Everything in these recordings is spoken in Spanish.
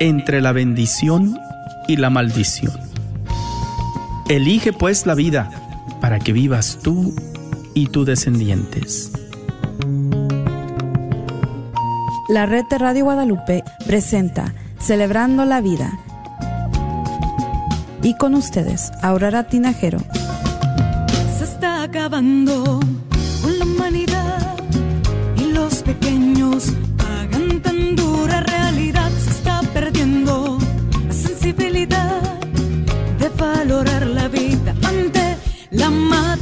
entre la bendición y la maldición. Elige pues la vida para que vivas tú y tus descendientes. La red de Radio Guadalupe presenta Celebrando la Vida. Y con ustedes, Aurora Tinajero. Se está acabando con la humanidad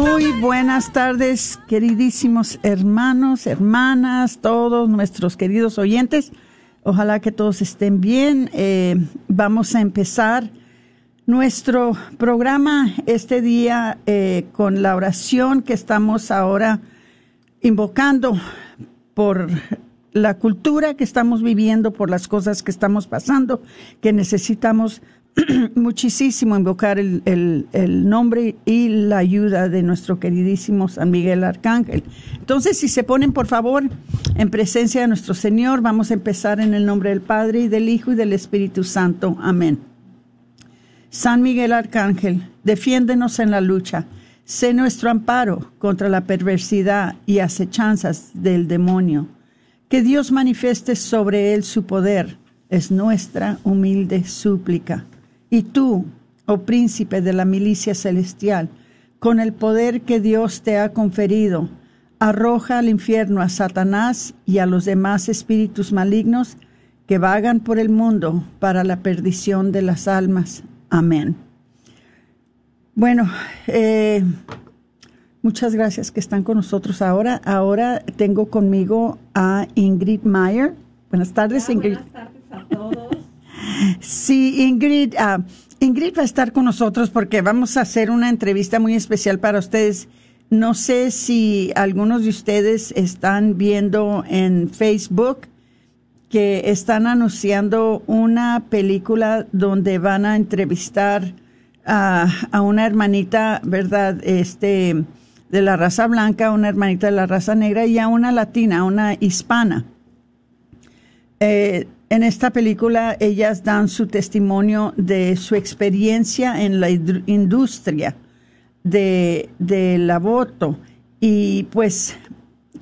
Muy buenas tardes, queridísimos hermanos, hermanas, todos nuestros queridos oyentes. Ojalá que todos estén bien. Eh, vamos a empezar nuestro programa este día eh, con la oración que estamos ahora invocando por la cultura que estamos viviendo, por las cosas que estamos pasando, que necesitamos muchísimo invocar el, el, nombre y la ayuda de nuestro queridísimo San Miguel Arcángel. Entonces, si se ponen, por favor, en presencia de nuestro Señor, vamos a empezar en el nombre del Padre y del Hijo y del Espíritu Santo. Amén. San Miguel Arcángel, defiéndenos en la lucha. Sé nuestro amparo contra la perversidad y acechanzas del demonio. Que Dios manifieste sobre él su poder. Es nuestra humilde súplica. Y tú, oh príncipe de la milicia celestial, con el poder que Dios te ha conferido, arroja al infierno a Satanás y a los demás espíritus malignos que vagan por el mundo para la perdición de las almas. Amén. Bueno, eh, muchas gracias que están con nosotros ahora. Ahora tengo conmigo a Ingrid Mayer. Buenas tardes, Ingrid. Buenas tardes a todos. Sí, Ingrid, uh, Ingrid va a estar con nosotros porque vamos a hacer una entrevista muy especial para ustedes. No sé si algunos de ustedes están viendo en Facebook que están anunciando una película donde van a entrevistar a, una hermanita, ¿verdad? Este, de la raza blanca, una hermanita de la raza negra y a una latina, una hispana. Eh, en esta película ellas dan su testimonio de su experiencia en la industria de, del aborto y pues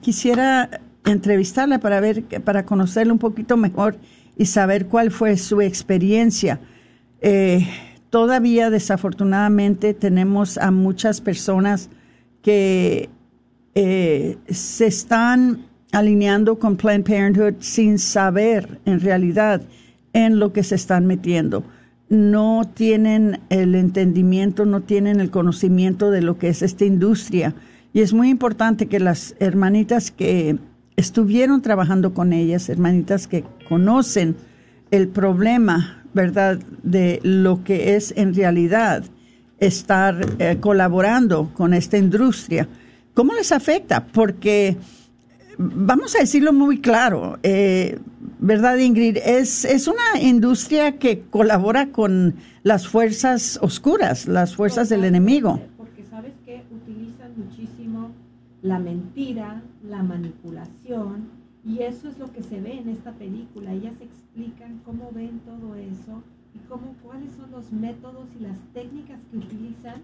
quisiera entrevistarla para ver, para conocerla un poquito mejor y saber cuál fue su experiencia. Eh, todavía desafortunadamente tenemos a muchas personas que eh, se están alineando con Planned Parenthood sin saber en realidad en lo que se están metiendo. No tienen el entendimiento, no tienen el conocimiento de lo que es esta industria. Y es muy importante que las hermanitas que estuvieron trabajando con ellas, hermanitas que conocen el problema, ¿verdad?, de lo que es en realidad estar eh, colaborando con esta industria. ¿Cómo les afecta? Porque vamos a decirlo muy claro, eh, ¿verdad, Ingrid? Es, es una industria que colabora con las fuerzas oscuras, las fuerzas del enemigo. Porque sabes que utilizan muchísimo la mentira, la manipulación, y eso es lo que se ve en esta película. Ellas explican cómo ven todo eso y cómo, cuáles son los métodos y las técnicas que utilizan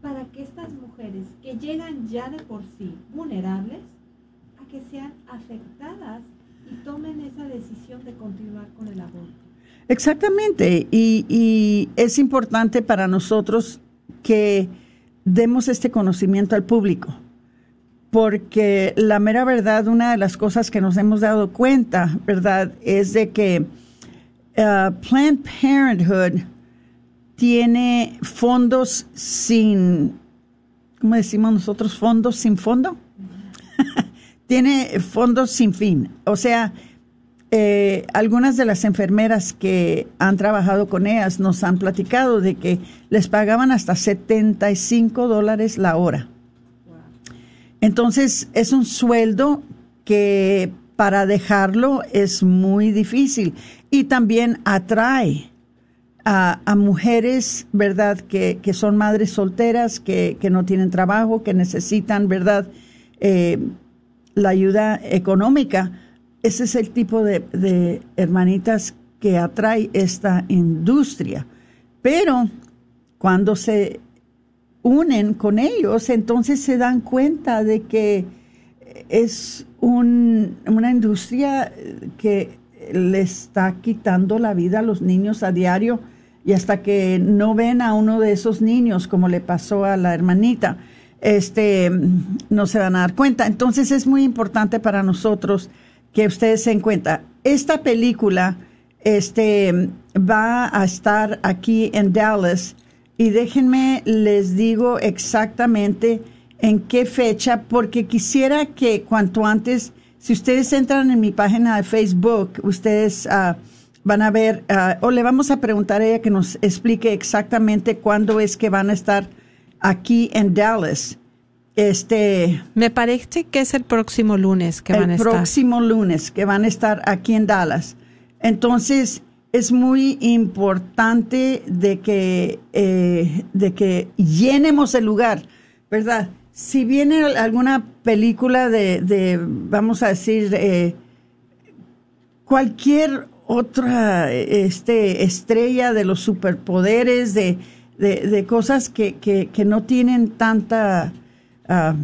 para que estas mujeres que llegan ya de por sí vulnerables, que sean afectadas y tomen esa decisión de continuar con el aborto. Exactamente, y, es importante para nosotros que demos este conocimiento al público, porque la mera verdad, una de las cosas que nos hemos dado cuenta, ¿verdad?, es de que uh, Planned Parenthood tiene fondos sin, ¿cómo decimos nosotros? Fondos sin fondo. Tiene fondos sin fin. O sea, eh, algunas de las enfermeras que han trabajado con ellas nos han platicado de que les pagaban hasta 75 dólares la hora. Entonces, es un sueldo que para dejarlo es muy difícil y también atrae a, mujeres, ¿verdad?, que, son madres solteras, que, no tienen trabajo, que necesitan, ¿verdad?, eh, la ayuda económica ese es el tipo de, hermanitas que atrae esta industria. Pero cuando se unen con ellos, entonces se dan cuenta de que es una industria que le está quitando la vida a los niños a diario y hasta que no ven a uno de esos niños, como le pasó a la hermanita, este, no se van a dar cuenta. Entonces es muy importante para nosotros que ustedes se den cuenta. Esta película este, va a estar aquí en Dallas y déjenme les digo exactamente en qué fecha, porque quisiera que cuanto antes, si ustedes entran en mi página de Facebook, ustedes uh, van a ver, uh, o le vamos a preguntar a ella que nos explique exactamente cuándo es que van a estar aquí en Dallas. Este, me parece que es el próximo lunes que van a estar. El próximo lunes que van a estar aquí en Dallas. Entonces es muy importante de que eh, de que llenemos el lugar, ¿verdad? Si viene alguna película de, vamos a decir, eh, cualquier otra este, estrella de los superpoderes, de, de, cosas que, que, que no tienen tanta Ah,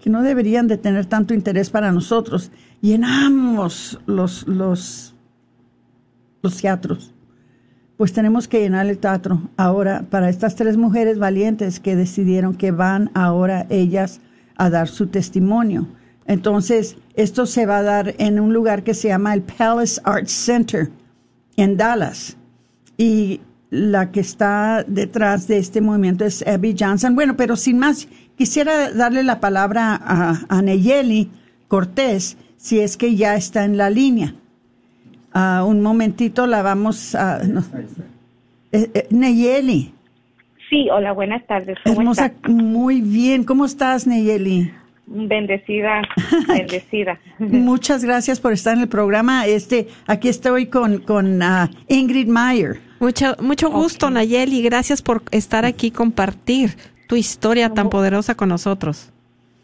que no deberían de tener tanto interés para nosotros. Llenamos los, los, los teatros. Pues tenemos que llenar el teatro ahora para estas tres mujeres valientes que decidieron que van ahora ellas a dar su testimonio. Entonces, esto se va a dar en un lugar que se llama el Palace Arts Center en Dallas. Y la que está detrás de este movimiento es Abby Johnson. Bueno, pero sin más, Quisiera darle la palabra a, Neyeli Cortés, si es que ya está en la línea. Uh, un momentito la vamos a... Eh, eh, Neyeli. Sí, hola, buenas tardes. Hermosa, muy bien. ¿Cómo estás, Neyeli? Bendecida, bendecida. Muchas gracias por estar en el programa. Este, aquí estoy con, con uh, Ingrid Meyer. Mucho, mucho gusto, Nayeli. Gracias por estar aquí compartir tu historia tan poderosa con nosotros.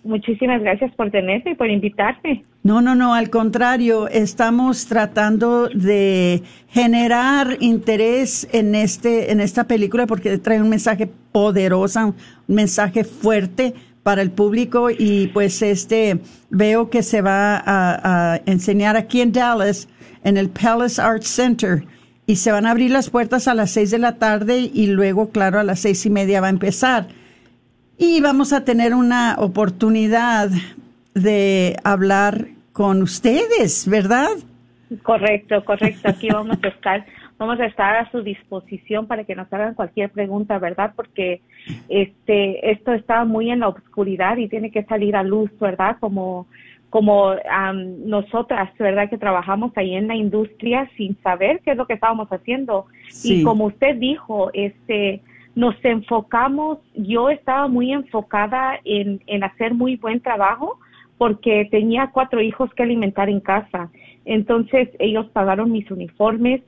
Muchísimas gracias por tenerme y por invitarme. No, no, no, al contrario, estamos tratando de generar interés en este en esta película porque trae un mensaje poderoso, un mensaje fuerte para el público y pues este veo que se va a, enseñar aquí en Dallas en el Palace Arts Center y se van a abrir las puertas a las seis de la tarde y luego claro a las seis y media va a empezar y vamos a tener una oportunidad de hablar con ustedes, ¿verdad? Correcto, correcto. Aquí vamos a estar, vamos a estar a su disposición para que nos hagan cualquier pregunta, ¿verdad? Porque este, esto está muy en la oscuridad y tiene que salir a luz, ¿verdad? Como, como nosotras, ¿verdad? Que trabajamos ahí en la industria sin saber qué es lo que estábamos haciendo. Y como usted dijo, este, nos enfocamos, yo estaba muy enfocada en, en hacer muy buen trabajo porque tenía cuatro hijos que alimentar en casa. Entonces ellos pagaron mis uniformes,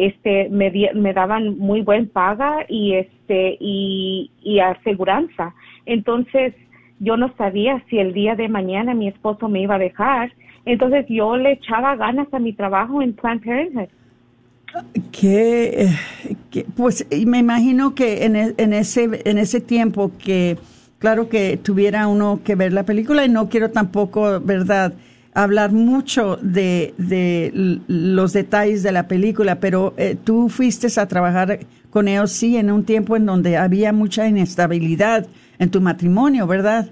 este, me, me daban muy buen paga y este, y, y aseguranza. Entonces yo no sabía si el día de mañana mi esposo me iba a dejar. Entonces yo le echaba ganas a mi trabajo en Planned Parenthood que, pues me imagino que en, e, en, ese en ese tiempo que claro que tuviera uno que ver la película y no quiero tampoco verdad hablar mucho de, de los detalles de la película, pero eh, tú fuiste a trabajar con ellos, sí, en un tiempo en donde había mucha inestabilidad en tu matrimonio, ¿verdad?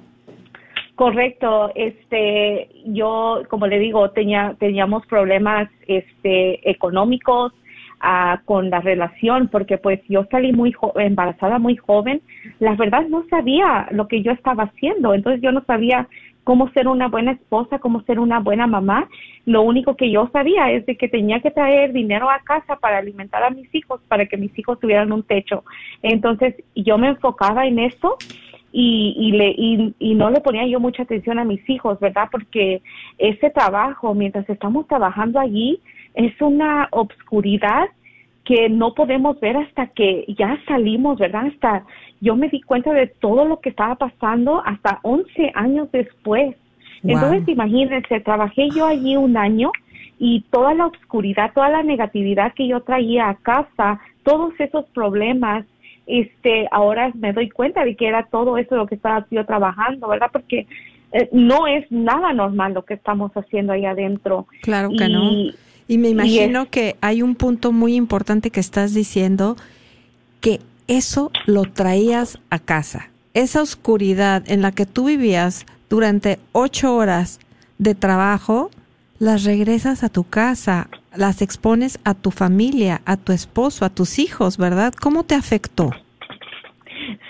Correcto, este, yo, como le digo, tenía, teníamos problemas, este, económicos, ah, con la relación, porque pues yo salí muy embarazada muy joven, la verdad no sabía lo que yo estaba haciendo, entonces yo no sabía cómo ser una buena esposa, cómo ser una buena mamá. Lo único que yo sabía es de que tenía que traer dinero a casa para alimentar a mis hijos, para que mis hijos tuvieran un techo. Entonces yo me enfocaba en eso y, y, le, y, y, no le ponía yo mucha atención a mis hijos, ¿verdad? Porque ese trabajo, mientras estamos trabajando allí, es una obscuridad que no podemos ver hasta que ya salimos, ¿verdad? Hasta yo me di cuenta de todo lo que estaba pasando hasta 11 años después. Entonces, imagínense, trabajé yo allí un año y toda la oscuridad, toda la negatividad que yo traía a casa, todos esos problemas, este, ahora me doy cuenta de que era todo eso lo que estaba yo trabajando, ¿verdad? Porque eh, no es nada normal lo que estamos haciendo ahí adentro. Claro que no y me imagino que hay un punto muy importante que estás diciendo, que eso lo traías a casa. Esa oscuridad en la que tú vivías durante ocho horas de trabajo, las regresas a tu casa, las expones a tu familia, a tu esposo, a tus hijos, ¿verdad? ¿Cómo te afectó?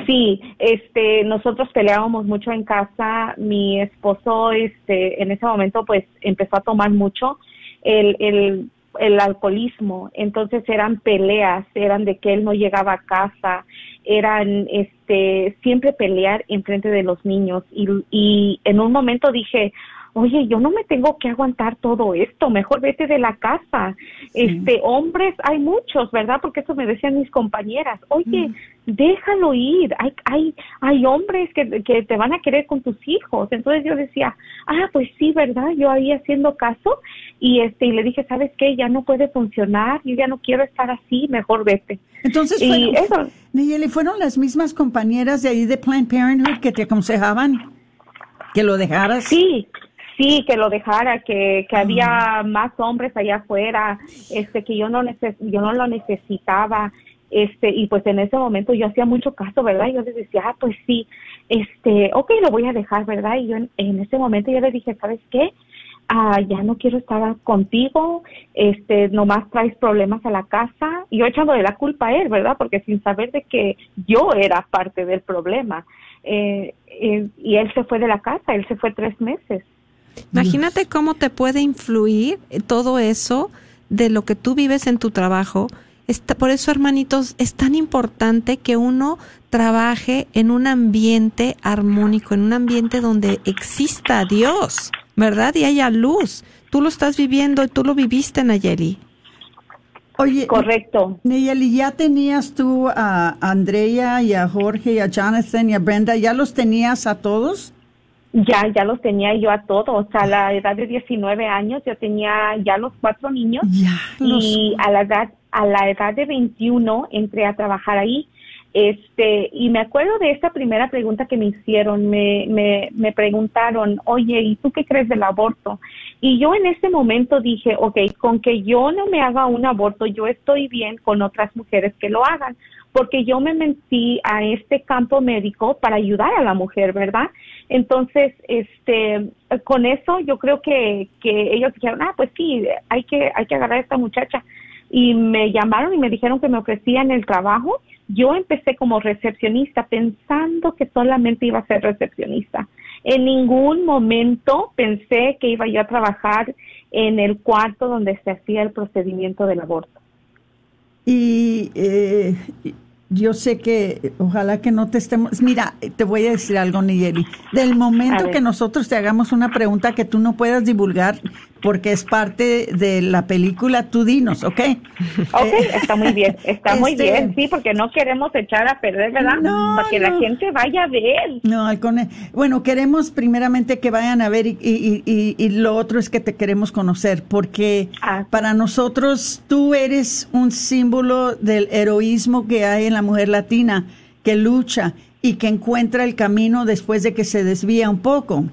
Sí, este, nosotros peleábamos mucho en casa. Mi esposo, este, en ese momento, pues, empezó a tomar mucho el, el, el alcoholismo, entonces eran peleas, eran de que él no llegaba a casa, eran este siempre pelear en frente de los niños. Y, y en un momento dije, oye, yo no me tengo que aguantar todo esto, mejor vete de la casa. Este, hombres hay muchos, ¿verdad? Porque eso me decían mis compañeras, oye, mm. déjalo ir, hay, hay, hay hombres que, que te van a querer con tus hijos. Entonces yo decía, ah, pues sí, ¿verdad? Yo ahí haciendo caso y este, y le dije, ¿sabes qué? Ya no puede funcionar, yo ya no quiero estar así, mejor vete. Entonces, y eso, Nayeli, ¿fueron las mismas compañeras de ahí de Planned Parenthood que te aconsejaban que lo dejaras? Sí, sí, que lo dejara, que, que había más hombres allá afuera, este, que yo no, neces yo no lo necesitaba, este, y pues en ese momento yo hacía mucho caso, ¿verdad? Yo les decía, ah, pues sí, este, ok, lo voy a dejar, ¿verdad? Y yo en, en ese momento yo le dije, ¿sabes qué? Ah, ya no quiero estar contigo, este, nomás traes problemas a la casa, y yo echándole la culpa a él, ¿verdad? Porque sin saber de que yo era parte del problema. Eh, eh, y él se fue de la casa, él se fue tres meses. Imagínate cómo te puede influir todo eso de lo que tú vives en tu trabajo. por eso, hermanitos, es tan importante que uno trabaje en un ambiente armónico, en un ambiente donde exista Dios, ¿verdad? Y haya luz. Tú lo estás viviendo y tú lo viviste, Nayeli. Oye, correcto. Nayeli, ¿ya tenías tú a Andrea y a Jorge y a Jonathan y a Brenda? ¿Ya los tenías a todos? Ya, ya los tenía yo a todos. A la edad de 19 años yo tenía ya los cuatro niños y a la edad a la edad de 21 entré a trabajar ahí. Este, y me acuerdo de esta primera pregunta que me hicieron, me, me, me preguntaron, oye, ¿y tú qué crees del aborto? Y yo en ese momento dije, ok, con que yo no me haga un aborto, yo estoy bien con otras mujeres que lo hagan porque yo me mentí a este campo médico para ayudar a la mujer, ¿verdad? Entonces, este, con eso yo creo que, que ellos dijeron, ah, pues sí, hay que, hay que agarrar a esta muchacha. Y me llamaron y me dijeron que me ofrecían el trabajo. Yo empecé como recepcionista pensando que solamente iba a ser recepcionista. En ningún momento pensé que iba yo a trabajar en el cuarto donde se hacía el procedimiento del aborto. Y eh, yo sé que ojalá que no te estemos. Mira, te voy a decir algo, Nigeli. Del momento que nosotros te hagamos una pregunta que tú no puedas divulgar, porque es parte de la película, tú dinos, ¿ok? Ok, eh, está muy bien, está muy este, bien, sí, porque no queremos echar a perder, ¿verdad? No, Para que la gente vaya a ver. No, bueno, queremos primeramente que vayan a ver y, y, y, lo otro es que te queremos conocer, porque ah. para nosotros tú eres un símbolo del heroísmo que hay en la mujer latina, que lucha y que encuentra el camino después de que se desvía un poco.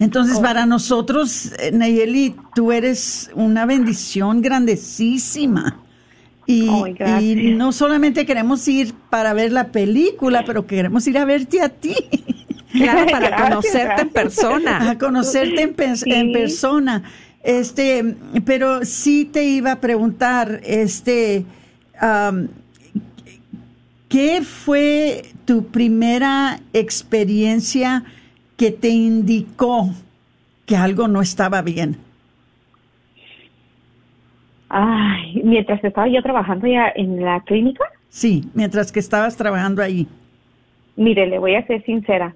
Entonces, para nosotros, eh, Nayeli, tú eres una bendición grandísima. Y, y, no solamente queremos ir para ver la película, pero queremos ir a verte a ti. Claro, para conocerte en persona. A conocerte en, en, persona. Este, pero sí te iba a preguntar, este, ¿qué fue tu primera experiencia que te indicó que algo no estaba bien? Ay, mientras estaba yo trabajando ya en la clínica. Sí, mientras que estabas trabajando ahí. Mire, le voy a ser sincera.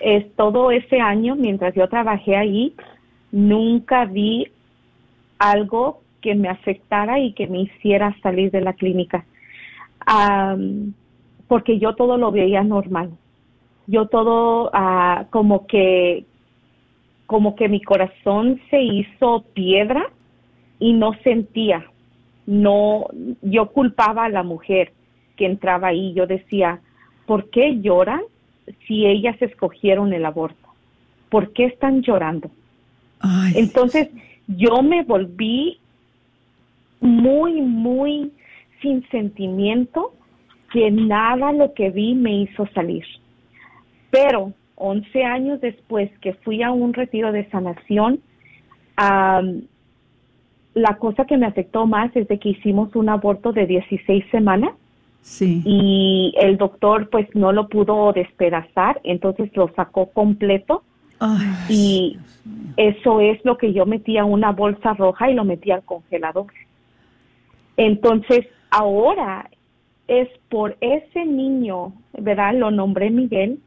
Es todo ese año, mientras yo trabajé ahí, nunca vi algo que me afectara y que me hiciera salir de la clínica. porque yo todo lo veía normal. Yo todo uh, como que como que mi corazón se hizo piedra y no sentía. No, yo culpaba a la mujer que entraba ahí. Yo decía, ¿por qué lloran si ellas escogieron el aborto? ¿Por qué están llorando? Entonces, yo me volví muy, muy sin sentimiento que nada lo que vi me hizo salir. Pero 11 años después que fui a un retiro de sanación, la cosa que me afectó más es de que hicimos un aborto de 16 semanas. Sí. Y el doctor pues no lo pudo despedazar, entonces lo sacó completo y eso es lo que yo metía una bolsa roja y lo metía al congelador. Entonces, ahora es por ese niño, ¿verdad? Lo nombré Miguel.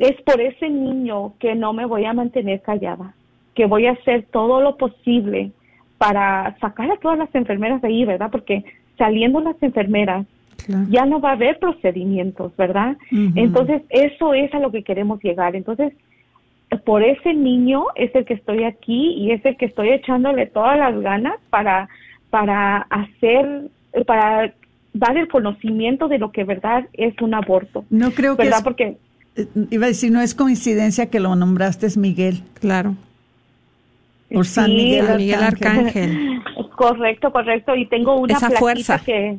Es por ese niño que no me voy a mantener callada, que voy a hacer todo lo posible para sacar a todas las enfermeras de ahí, ¿verdad? Porque saliendo las enfermeras, ya no va a haber procedimientos, ¿verdad? Entonces, eso es a lo que queremos llegar. Entonces, por ese niño es el que estoy aquí y es el que estoy echándole todas las ganas para, para hacer, para dar el conocimiento de lo que verdad es un aborto. No creo que es, porque iba a decir no es coincidencia que lo nombraste es Miguel. Claro. Por San Miguel, Arcángel. Correcto, correcto. Y tengo una Esa fuerza. que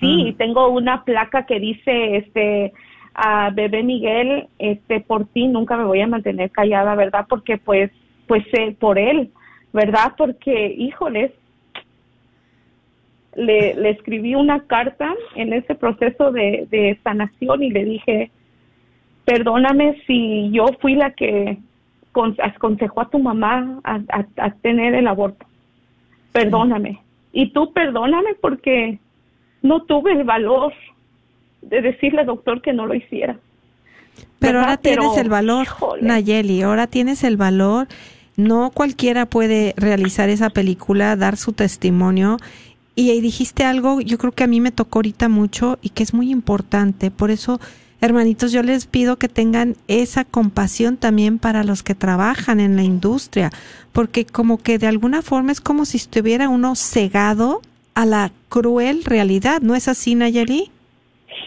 sí, ah. tengo una placa que dice este a bebé Miguel, este, por ti nunca me voy a mantener callada, ¿verdad? Porque pues, pues eh, por él, ¿verdad? Porque, híjoles, le, le escribí una carta en ese proceso de, de sanación y le dije, perdóname si yo fui la que aconsejó a tu mamá a, a, tener el aborto. Perdóname. Y tú perdóname porque no tuve el valor de decirle al doctor que no lo hiciera. Pero ahora tienes el valor, Nayeli, ahora tienes el valor. No cualquiera puede realizar esa película, dar su testimonio. Y ahí dijiste algo, yo creo que a mí me tocó ahorita mucho y que es muy importante. Por eso, hermanitos, yo les pido que tengan esa compasión también para los que trabajan en la industria, porque como que de alguna forma es como si estuviera uno cegado a la cruel realidad, ¿no es así, Nayeli?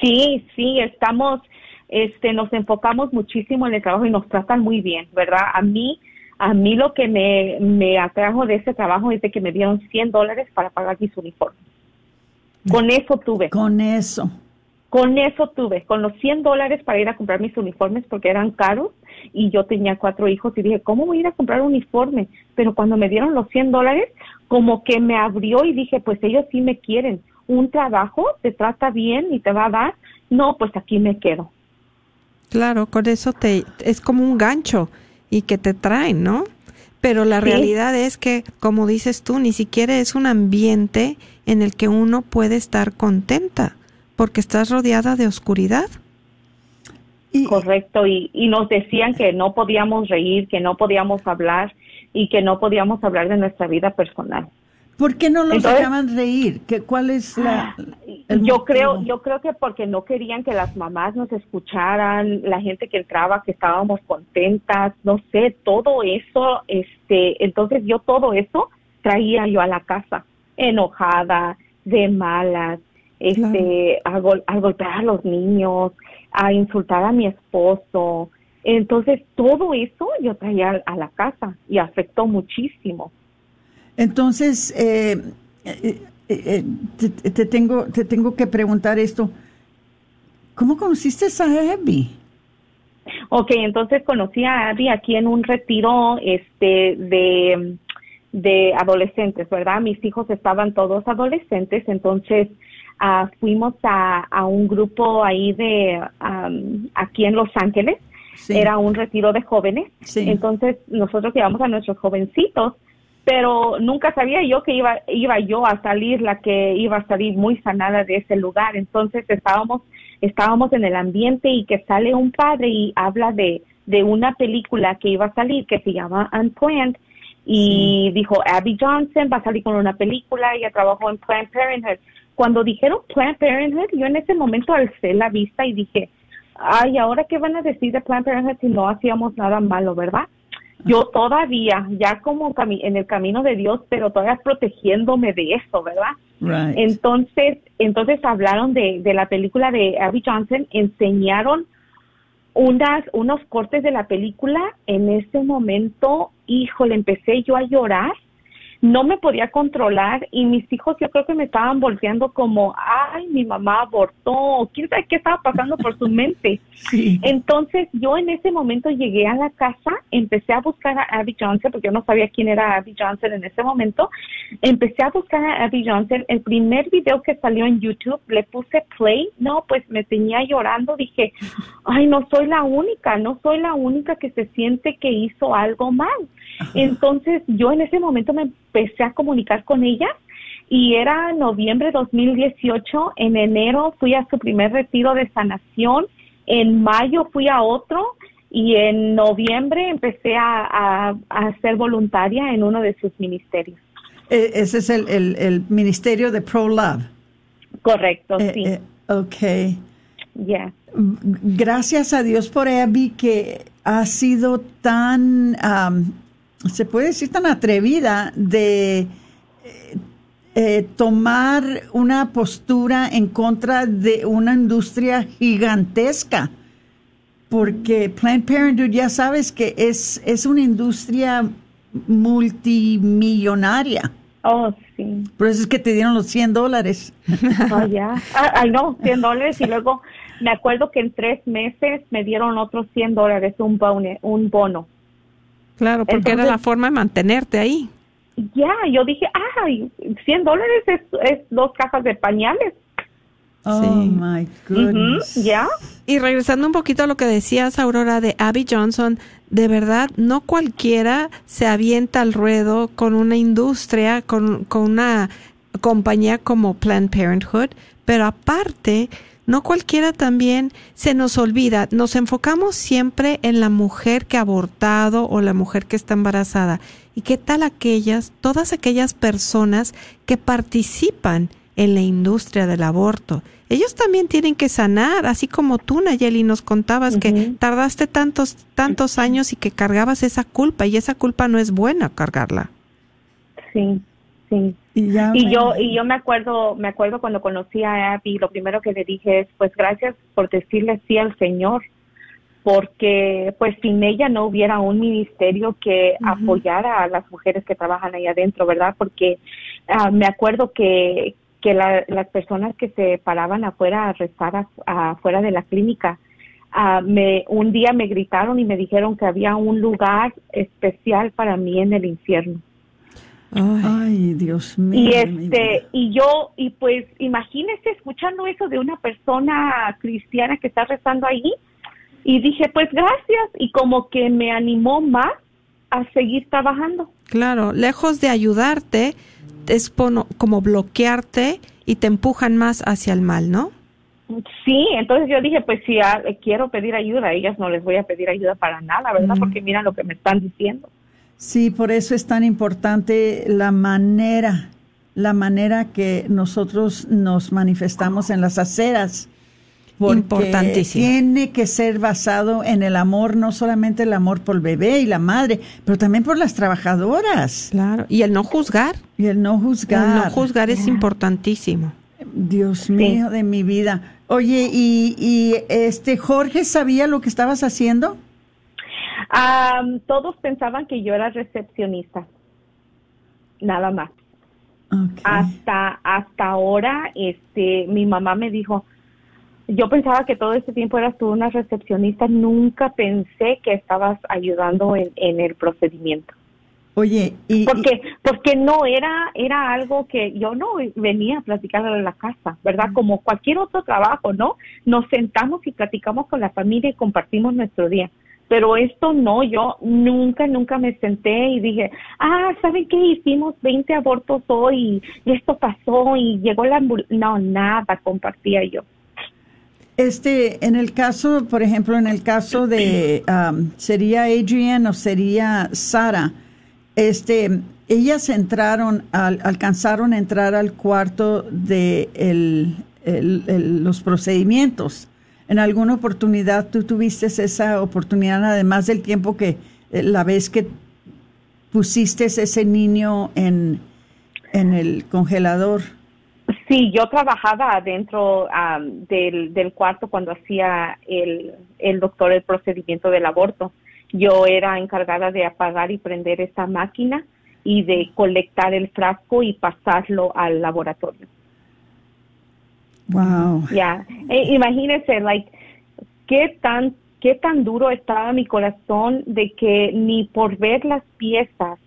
Sí, sí, estamos, este, nos enfocamos muchísimo en el trabajo y nos tratan muy bien, ¿verdad? A mí, a mí lo que me, me atrajo de ese trabajo es de que me dieron 100 dólares para pagar mis uniformes. Con eso tuve. Con eso. Con eso tuve, con los 100 dólares para ir a comprar mis uniformes porque eran caros y yo tenía cuatro hijos y dije, ¿cómo voy a ir a comprar un uniforme? Pero cuando me dieron los 100 dólares, como que me abrió y dije, pues ellos sí me quieren un trabajo, te trata bien y te va a dar, no, pues aquí me quedo. Claro, con eso te es como un gancho y que te traen, ¿no? Pero la realidad es que, como dices tú, ni siquiera es un ambiente en el que uno puede estar contenta, porque estás rodeada de oscuridad. Correcto, y, y nos decían que no podíamos reír, que no podíamos hablar y que no podíamos hablar de nuestra vida personal. ¿Por qué no los dejaban reír? ¿Qué, ¿Cuál es la...? yo creo, yo creo que porque no querían que las mamás nos escucharan, la gente que entraba, que estábamos contentas, no sé, todo eso, este, entonces yo todo eso traía yo a la casa, enojada, de malas, este, a, golpear a los niños, a insultar a mi esposo, Entonces, todo eso yo traía a la casa y afectó muchísimo. Entonces, eh, eh, eh, te, tengo, te tengo que preguntar esto. ¿Cómo conociste a Abby? Ok, entonces conocí a Abby aquí en un retiro este, de, de adolescentes, ¿verdad? Mis hijos estaban todos adolescentes, entonces uh, fuimos a, a, un grupo ahí de aquí en Los Ángeles. Era un retiro de jóvenes. Entonces nosotros llevamos a nuestros jovencitos pero nunca sabía yo que iba, iba yo a salir la que iba a salir muy sanada de ese lugar. Entonces estábamos, estábamos en el ambiente y que sale un padre y habla de, de una película que iba a salir que se llama Unplanned y dijo Abby Johnson va a salir con una película, ella trabajó en Planned Parenthood. Cuando dijeron Planned Parenthood, yo en ese momento alcé la vista y dije, ay, ahora qué van a decir de Planned Parenthood si no hacíamos nada malo, ¿verdad? yo todavía, ya como en el camino de Dios, pero todavía protegiéndome de eso, ¿verdad? Entonces, entonces hablaron de, de la película de Abby Johnson, enseñaron unas, unos cortes de la película. En ese momento, híjole, empecé yo a llorar no me podía controlar y mis hijos yo creo que me estaban volteando como, ay, mi mamá abortó, quién sabe qué estaba pasando por su mente. Entonces yo en ese momento llegué a la casa, empecé a buscar a Abby Johnson, porque yo no sabía quién era Abby Johnson en ese momento, empecé a buscar a Abby Johnson, el primer video que salió en YouTube, le puse play, no, pues me tenía llorando, dije, ay, no soy la única, no soy la única que se siente que hizo algo mal. Entonces yo en ese momento me empecé a comunicar con ella y era noviembre de 2018, en enero fui a su primer retiro de sanación, en mayo fui a otro y en noviembre empecé a, a, ser voluntaria en uno de sus ministerios. E, ese es el, el, ministerio de Pro Love. Correcto, eh, sí. Eh, ok. Gracias a Dios por Abby que ha sido tan se puede decir, tan atrevida de eh, eh, tomar una postura en contra de una industria gigantesca. Porque Planned Parenthood ya sabes que es, es una industria multimillonaria. Oh, sí. Por eso es que te dieron los 100 dólares. Oh, ya. Ah, ay, no, 100 dólares y luego me acuerdo que en tres meses me dieron otros 100 dólares, un, un bono. Claro, porque era la forma de mantenerte ahí. Ya, yo dije, ay, 100 dólares es, es dos cajas de pañales. Oh my goodness. ¿Ya? Y regresando un poquito a lo que decías, Aurora, de Abby Johnson, de verdad, no cualquiera se avienta al ruedo con una industria, con, con una compañía como Planned Parenthood, pero aparte, no cualquiera también se nos olvida, nos enfocamos siempre en la mujer que ha abortado o la mujer que está embarazada. ¿Y qué tal aquellas, todas aquellas personas que participan en la industria del aborto? Ellos también tienen que sanar, así como tú, Nayeli, nos contabas que tardaste tantos, tantos años y que cargabas esa culpa y esa culpa no es buena cargarla. Sí. Sí. Y, yo y yo me acuerdo me acuerdo cuando conocí a Abby, lo primero que le dije es pues gracias por decirle sí al Señor, porque pues sin ella no hubiera un ministerio que apoyara a las mujeres que trabajan ahí adentro, ¿verdad? Porque ah, me acuerdo que que las personas que se paraban afuera a rezar afuera de la clínica, ah, me, un día me gritaron y me dijeron que había un lugar especial para mí en el infierno. Ay, Dios mío. Y este, y yo, y pues imagínese escuchando eso de una persona cristiana que está rezando ahí, y dije, pues gracias, y como que me animó más a seguir trabajando. Claro, lejos de ayudarte, es como bloquearte y te empujan más hacia el mal, ¿no? Sí, entonces yo dije, pues si quiero pedir ayuda, a ellas no les voy a pedir ayuda para nada, ¿verdad? Porque mira lo que me están diciendo. Sí, por eso es tan importante la manera, la manera que nosotros nos manifestamos en las aceras. Importantísimo. Tiene que ser basado en el amor, no solamente el amor por el bebé y la madre, pero también por las trabajadoras. Claro, y el no juzgar. Y el no juzgar. El no juzgar es importantísimo. Dios mío de mi vida. Oye, ¿y, y este Jorge sabía lo que estabas haciendo? Todos pensaban que yo era recepcionista, nada más. Hasta hasta ahora, este, mi mamá me dijo, yo pensaba que todo este tiempo eras tú una recepcionista, nunca pensé que estabas ayudando en, en el procedimiento. Oye, y, porque porque no era era algo que yo no venía a platicar en la casa, ¿verdad? Como cualquier otro trabajo, ¿no? Nos sentamos y platicamos con la familia y compartimos nuestro día. Pero esto no, yo nunca, nunca me senté y dije, ah, ¿saben qué? Hicimos 20 abortos hoy y esto pasó y llegó la ambulancia. No, nada compartía yo. Este, en el caso, por ejemplo, en el caso de, um, ¿sería Adrian o sería Sara? Este, ellas entraron, alcanzaron a entrar al cuarto de los procedimientos. En alguna oportunidad tú tuviste esa oportunidad, además del tiempo que eh, la vez que pusiste ese niño en, en el congelador. Sí, yo trabajaba adentro del, del, cuarto cuando hacía el, el doctor el procedimiento del aborto. Yo era encargada de apagar y prender esta máquina y de colectar el frasco y pasarlo al laboratorio. Wow. Ya, eh, imagínese, like, qué tan, qué tan duro estaba mi corazón de que ni por ver las piezas,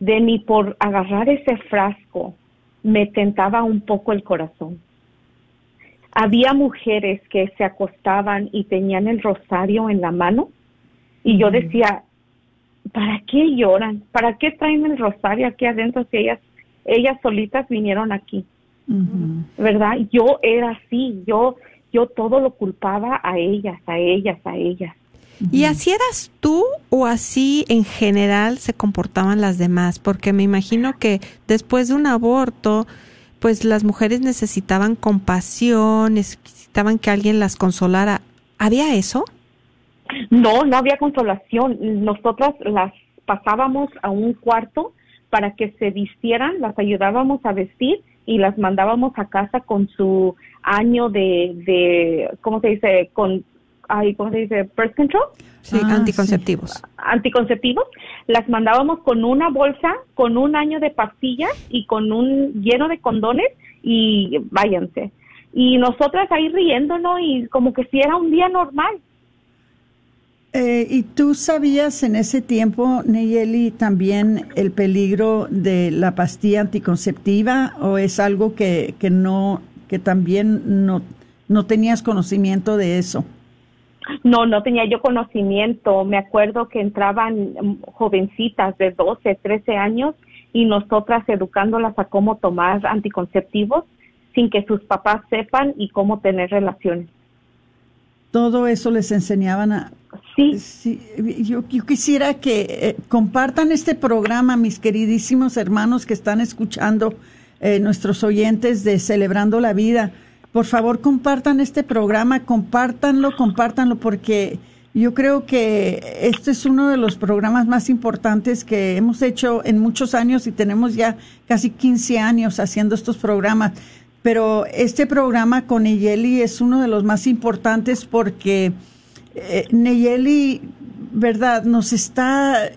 de ni por agarrar ese frasco, me tentaba un poco el corazón. Había mujeres que se acostaban y tenían el rosario en la mano y yo decía, ¿para qué lloran? ¿Para qué traen el rosario aquí adentro si ellas, ellas solitas vinieron aquí? ¿Verdad? Yo era así, yo, yo todo lo culpaba a ellas, a ellas, a ellas. ¿Y así eras tú o así en general se comportaban las demás? Porque me imagino que después de un aborto, pues las mujeres necesitaban compasión, necesitaban que alguien las consolara. ¿Había eso? No, no había consolación. Nosotras las pasábamos a un cuarto para que se vistieran, las ayudábamos a vestir y las mandábamos a casa con su año de, de ¿cómo se dice? Con, ay, ¿cómo se dice? Birth control. Sí, ah, anticonceptivos. Anticonceptivos. Las mandábamos con una bolsa, con un año de pastillas y con un lleno de condones y váyanse. Y nosotras ahí riéndonos y como que si era un día normal. Eh, ¿Y tú sabías en ese tiempo, Neyeli, también el peligro de la pastilla anticonceptiva o es algo que, que no, que también no, no tenías conocimiento de eso? No, no tenía yo conocimiento. Me acuerdo que entraban jovencitas de 12, 13 años y nosotras educándolas a cómo tomar anticonceptivos sin que sus papás sepan y cómo tener relaciones. Todo eso les enseñaban a, Sí. yo, quisiera que eh, compartan este programa, mis queridísimos hermanos que están escuchando, eh, nuestros oyentes de Celebrando la Vida. Por favor, compartan este programa, compártanlo, compártanlo, porque yo creo que este es uno de los programas más importantes que hemos hecho en muchos años y tenemos ya casi 15 años haciendo estos programas. Pero este programa con Eyeli es uno de los más importantes porque eh, Neyeli, ¿verdad? Nos está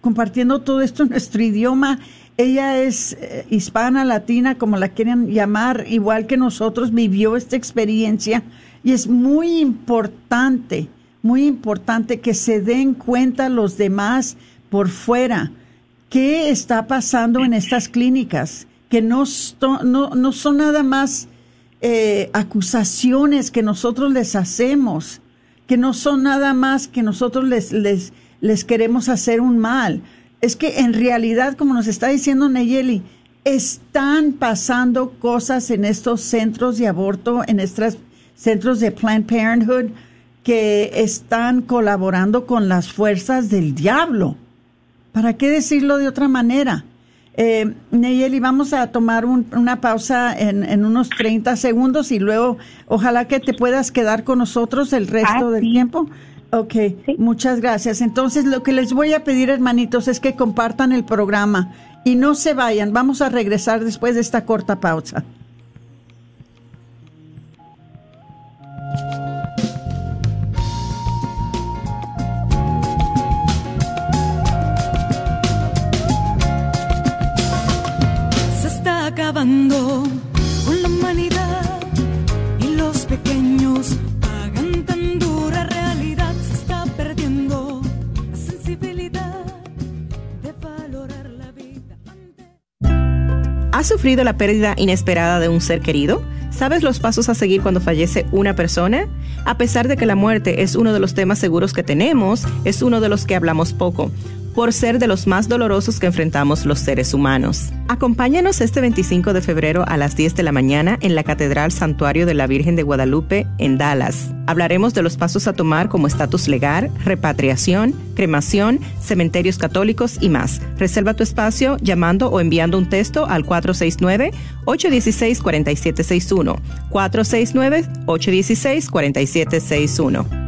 compartiendo todo esto en nuestro idioma. Ella es eh, hispana, latina, como la quieren llamar, igual que nosotros, vivió esta experiencia y es muy importante, muy importante que se den cuenta los demás por fuera qué está pasando en estas clínicas, que no, no, son nada más eh, acusaciones que nosotros les hacemos, que no son nada más que nosotros les, les, les queremos hacer un mal. Es que en realidad, como nos está diciendo Nayeli, están pasando cosas en estos centros de aborto, en estos centros de Planned Parenthood, que están colaborando con las fuerzas del diablo. ¿Para qué decirlo de otra manera? Eh, Nayeli, vamos a tomar una pausa en, unos 30 segundos y luego ojalá que te puedas quedar con nosotros el resto ah, del tiempo. Ok, muchas gracias. Entonces, lo que les voy a pedir, hermanitos, es que compartan el programa y no se vayan. Vamos a regresar después de esta corta pausa. Acabando con la humanidad y los pequeños pagan tan dura realidad. Se está perdiendo la sensibilidad de valorar la vida. ¿Has sufrido la pérdida inesperada de un ser querido? ¿Sabes los pasos a seguir cuando fallece una persona? A pesar de que la muerte es uno de los temas seguros que tenemos, es uno de los que hablamos poco por ser de los más dolorosos que enfrentamos los seres humanos. Acompáñanos este 25 de febrero a las 10 de la mañana en la Catedral Santuario de la Virgen de Guadalupe en Dallas. Hablaremos de los pasos a tomar como estatus legal, repatriación, cremación, cementerios católicos y más. Reserva tu espacio llamando o enviando un texto al 469-816-4761. 469-816-4761.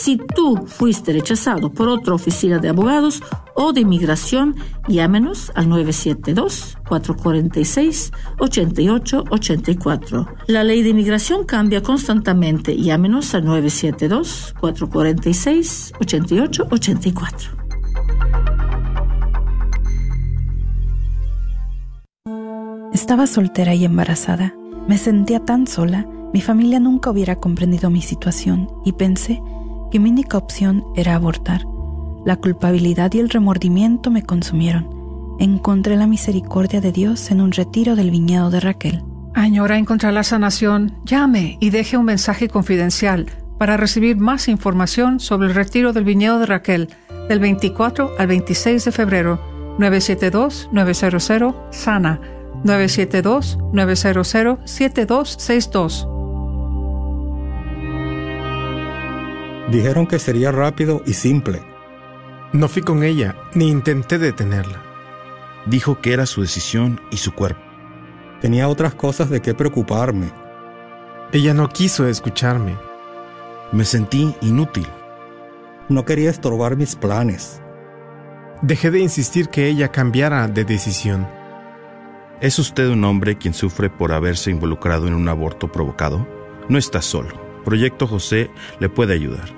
Si tú fuiste rechazado por otra oficina de abogados o de inmigración, llámenos al 972-446-8884. La ley de inmigración cambia constantemente. Llámenos al 972-446-8884. Estaba soltera y embarazada. Me sentía tan sola. Mi familia nunca hubiera comprendido mi situación y pensé que mi única opción era abortar. La culpabilidad y el remordimiento me consumieron. Encontré la misericordia de Dios en un retiro del viñedo de Raquel. Añora encontrar la sanación, llame y deje un mensaje confidencial para recibir más información sobre el retiro del viñedo de Raquel del 24 al 26 de febrero 972-900 Sana 972-900-7262 Dijeron que sería rápido y simple. No fui con ella, ni intenté detenerla. Dijo que era su decisión y su cuerpo. Tenía otras cosas de qué preocuparme. Ella no quiso escucharme. Me sentí inútil. No quería estorbar mis planes. Dejé de insistir que ella cambiara de decisión. ¿Es usted un hombre quien sufre por haberse involucrado en un aborto provocado? No está solo. Proyecto José le puede ayudar.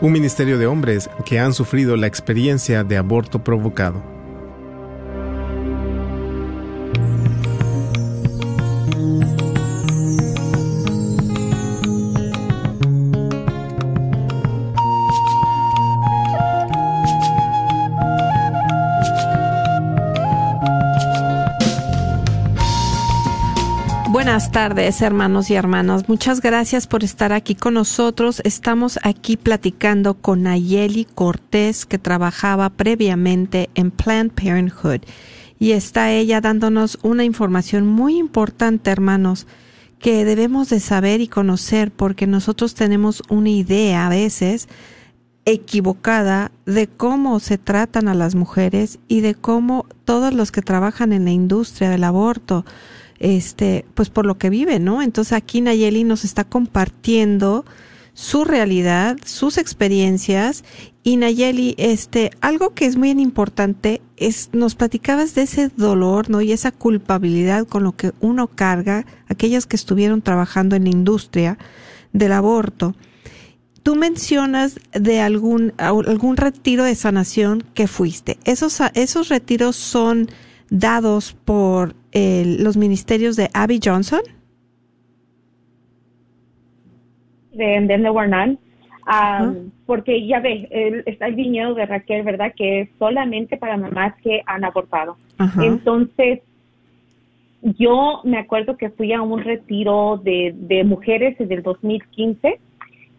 un ministerio de hombres que han sufrido la experiencia de aborto provocado. Buenas tardes, hermanos y hermanas. Muchas gracias por estar aquí con nosotros. Estamos aquí platicando con Nayeli Cortés, que trabajaba previamente en Planned Parenthood. Y está ella dándonos una información muy importante, hermanos, que debemos de saber y conocer porque nosotros tenemos una idea a veces equivocada de cómo se tratan a las mujeres y de cómo todos los que trabajan en la industria del aborto este, pues por lo que vive, ¿no? Entonces aquí Nayeli nos está compartiendo su realidad, sus experiencias y Nayeli, este, algo que es muy importante es, nos platicabas de ese dolor, ¿no? Y esa culpabilidad con lo que uno carga, aquellos que estuvieron trabajando en la industria del aborto. Tú mencionas de algún, algún retiro de sanación que fuiste. Esos, esos retiros son dados por los ministerios de Abby Johnson? De, de porque ya ve, está el viñedo de Raquel, ¿verdad? Que es solamente para mamás que han abortado. Entonces, yo me acuerdo que fui a un retiro de, de mujeres en el 2015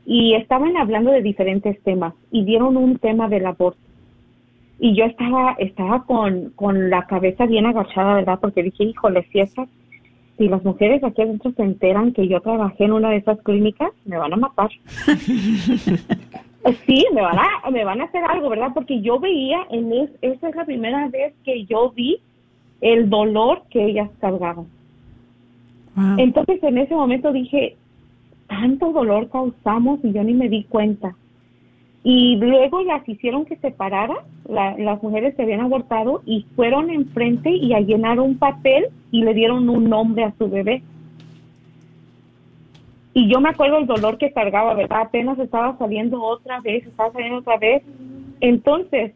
y estaban hablando de diferentes temas y dieron un tema del aborto. Y yo estaba, estaba con, con la cabeza bien agachada, ¿verdad? Porque dije, híjole, si esas, si las mujeres aquí adentro se enteran que yo trabajé en una de esas clínicas, me van a matar. sí, me van a, me van a hacer algo, ¿verdad? Porque yo veía, en esa es la primera vez que yo vi el dolor que ellas cargaban. Entonces en ese momento dije, tanto dolor causamos y yo ni me di cuenta. Y luego las hicieron que se pararan, las mujeres se habían abortado y fueron enfrente y a llenar un papel y le dieron un nombre a su bebé. Y yo me acuerdo el dolor que cargaba, ¿verdad? Apenas estaba saliendo otra vez, estaba saliendo otra vez. Entonces,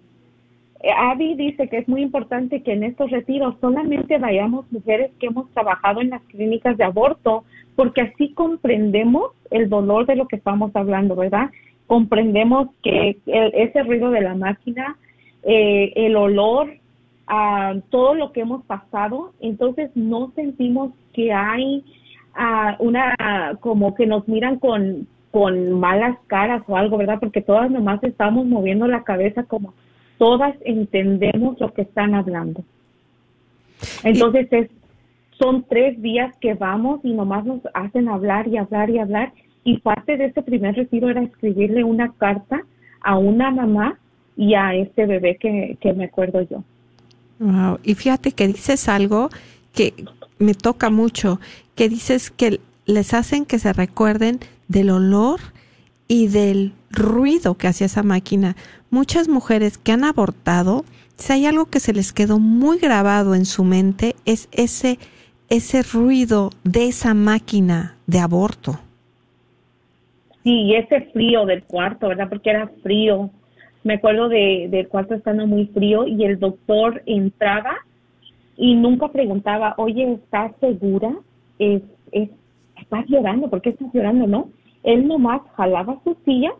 Abby dice que es muy importante que en estos retiros solamente vayamos mujeres que hemos trabajado en las clínicas de aborto, porque así comprendemos el dolor de lo que estamos hablando, ¿verdad? Comprendemos que ese ruido de la máquina, eh, el olor, a todo lo que hemos pasado, entonces no sentimos que hay uh, una, como que nos miran con, con malas caras o algo, ¿verdad? Porque todas nomás estamos moviendo la cabeza como todas entendemos lo que están hablando. Entonces es, son tres días que vamos y nomás nos hacen hablar y hablar y hablar. Y parte de ese primer retiro era escribirle una carta a una mamá y a este bebé que, que me acuerdo yo. Wow. Y fíjate que dices algo que me toca mucho, que dices que les hacen que se recuerden del olor y del ruido que hacía esa máquina muchas mujeres que han abortado, si hay algo que se les quedó muy grabado en su mente, es ese, ese ruido de esa máquina de aborto. Sí, ese frío del cuarto, ¿verdad? Porque era frío. Me acuerdo de, del cuarto estando muy frío y el doctor entraba y nunca preguntaba, oye, ¿estás segura? ¿Es, es, ¿Estás llorando? ¿Por qué estás llorando? No. Él nomás jalaba su silla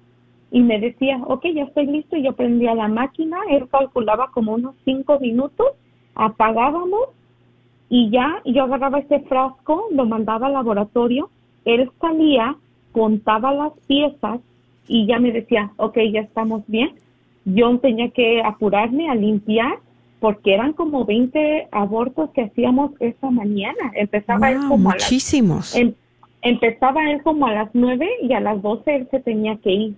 y me decía, ok, ya estoy listo, y yo prendía la máquina, él calculaba como unos cinco minutos, apagábamos y ya yo agarraba ese frasco, lo mandaba al laboratorio, él salía, contaba las piezas y ya me decía, ok, ya estamos bien. Yo tenía que apurarme a limpiar porque eran como 20 abortos que hacíamos esa mañana. Empezaba él como muchísimos. A las, em, empezaba él como a las 9 y a las 12 él se tenía que ir.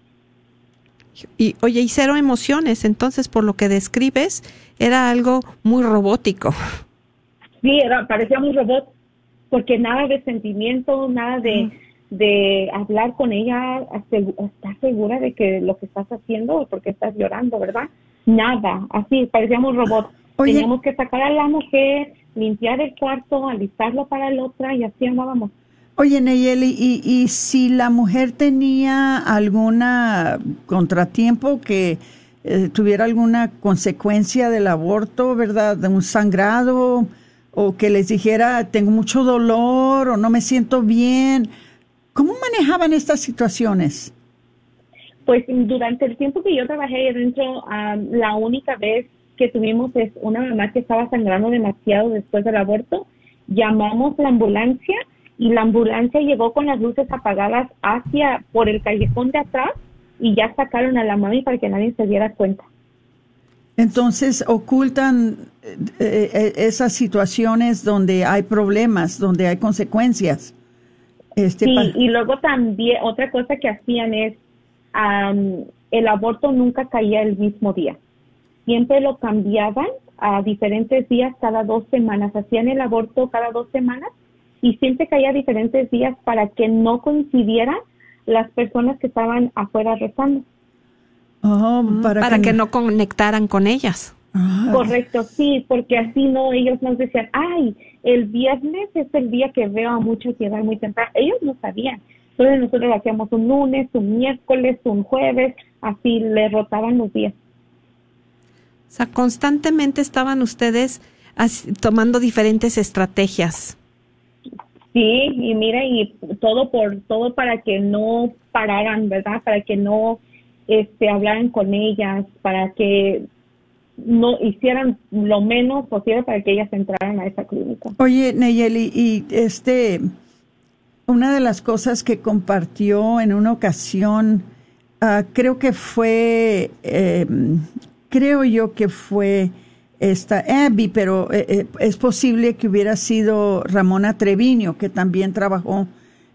Y oye, y cero emociones, entonces por lo que describes, era algo muy robótico. Sí, era, parecía muy robot, porque nada de sentimiento, nada de, de hablar con ella, ¿estás segura de que lo que estás haciendo o porque estás llorando, verdad? Nada, así, parecía muy robot. Teníamos que sacar a la mujer, limpiar el cuarto, alistarlo para la otra y así andábamos. Oye, Neyeli, y, y si la mujer tenía alguna contratiempo que eh, tuviera alguna consecuencia del aborto, ¿verdad? De un sangrado, o que les dijera, tengo mucho dolor, o no me siento bien, ¿cómo manejaban estas situaciones? Pues durante el tiempo que yo trabajé dentro, la única vez que tuvimos es una mamá que estaba sangrando demasiado después del aborto, llamamos la ambulancia y la ambulancia llegó con las luces apagadas hacia por el callejón de atrás y ya sacaron a la mami para que nadie se diera cuenta. Entonces ocultan eh, eh, esas situaciones donde hay problemas, donde hay consecuencias. Este, sí, y luego también otra cosa que hacían es el aborto nunca caía el mismo día. Siempre lo cambiaban a diferentes días cada dos semanas. Hacían el aborto cada dos semanas y siempre caía diferentes días para que no coincidieran las personas que estaban afuera rezando. Oh, para, que... no conectaran con ellas. Ah. Correcto, sí, porque así no, ellos nos decían, ay, el viernes es el día que veo a muchos llegar muy temprano. Ellos no sabían. Entonces nosotros lo hacíamos un lunes, un miércoles, un jueves, así le rotaban los días. O sea, constantemente estaban ustedes tomando diferentes estrategias. Sí, y mira, y todo por todo para que no pararan, ¿verdad? Para que no este hablaran con ellas, para que no hicieran lo menos posible para que ellas entraran a esa clínica. Oye, Neyeli, y este, una de las cosas que compartió en una ocasión, ah, creo que fue, em, creo yo que fue esta Abby, pero eh, eh, es posible que hubiera sido Ramona Treviño, que también trabajó